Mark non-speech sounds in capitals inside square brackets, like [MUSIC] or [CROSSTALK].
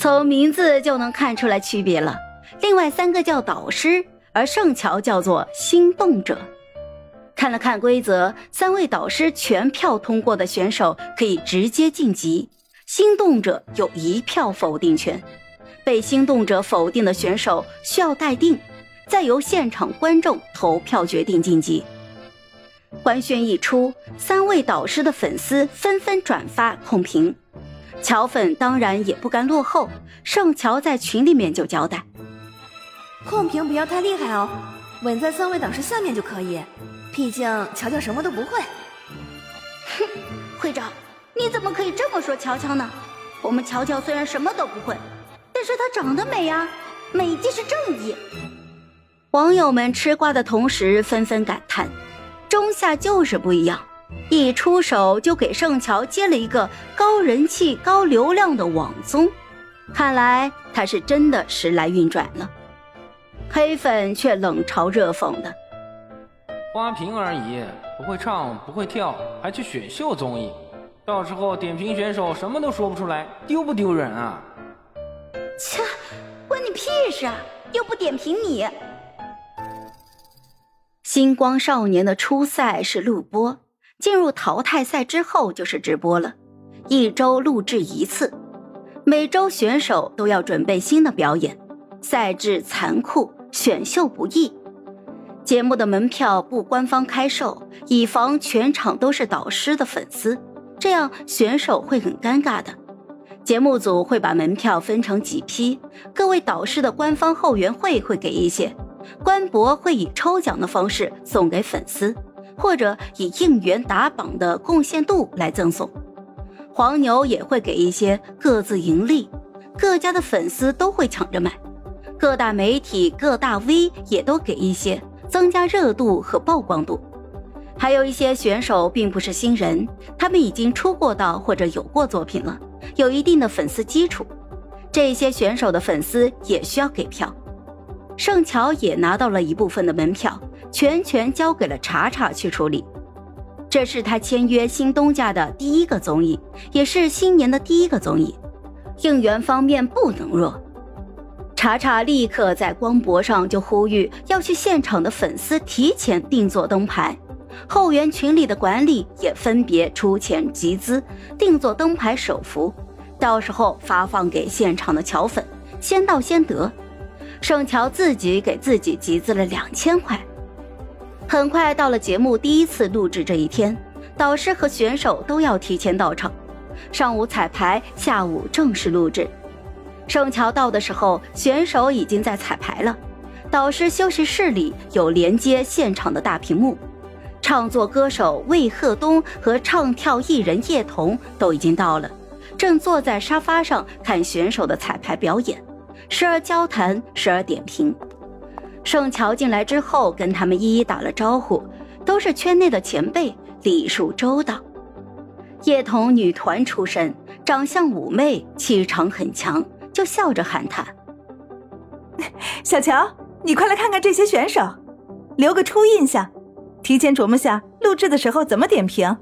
从名字就能看出来区别了。另外三个叫导师，而圣乔叫做心动者。看了看规则，三位导师全票通过的选手可以直接晋级，心动者有一票否定权。被心动者否定的选手需要待定，再由现场观众投票决定晋级。官宣一出，三位导师的粉丝纷纷转发控评，乔粉当然也不甘落后，盛乔在群里面就交代：控评不要太厉害哦，稳在三位导师下面就可以，毕竟乔乔什么都不会。哼，会长，你怎么可以这么说乔乔呢？我们乔乔虽然什么都不会，但是她长得美呀，美即是正义。网友们吃瓜的同时纷纷感叹。中夏就是不一样，一出手就给盛乔接了一个高人气、高流量的网综，看来他是真的时来运转了。黑粉却冷嘲热讽的：“花瓶而已，不会唱，不会跳，还去选秀综艺，到时候点评选手什么都说不出来，丢不丢人啊？”切，关你屁事啊！又不点评你。星光少年的初赛是录播，进入淘汰赛之后就是直播了，一周录制一次，每周选手都要准备新的表演，赛制残酷，选秀不易。节目的门票不官方开售，以防全场都是导师的粉丝，这样选手会很尴尬的。节目组会把门票分成几批，各位导师的官方后援会会给一些。官博会以抽奖的方式送给粉丝，或者以应援打榜的贡献度来赠送。黄牛也会给一些各自盈利，各家的粉丝都会抢着买。各大媒体、各大 V 也都给一些，增加热度和曝光度。还有一些选手并不是新人，他们已经出过道或者有过作品了，有一定的粉丝基础。这些选手的粉丝也需要给票。盛乔也拿到了一部分的门票，全权交给了查查去处理。这是他签约新东家的第一个综艺，也是新年的第一个综艺，应援方面不能弱。查查立刻在光博上就呼吁要去现场的粉丝提前定做灯牌，后援群里的管理也分别出钱集资定做灯牌手幅，到时候发放给现场的乔粉，先到先得。盛乔自己给自己集资了两千块。很快到了节目第一次录制这一天，导师和选手都要提前到场。上午彩排，下午正式录制。盛乔到的时候，选手已经在彩排了。导师休息室里有连接现场的大屏幕，唱作歌手魏鹤东和唱跳艺人叶童都已经到了，正坐在沙发上看选手的彩排表演。时而交谈，时而点评。盛乔进来之后，跟他们一一打了招呼，都是圈内的前辈，礼数周到。叶童女团出身，长相妩媚，气场很强，就笑着喊他：“ [LAUGHS] 小乔，你快来看看这些选手，留个初印象，提前琢磨下录制的时候怎么点评。”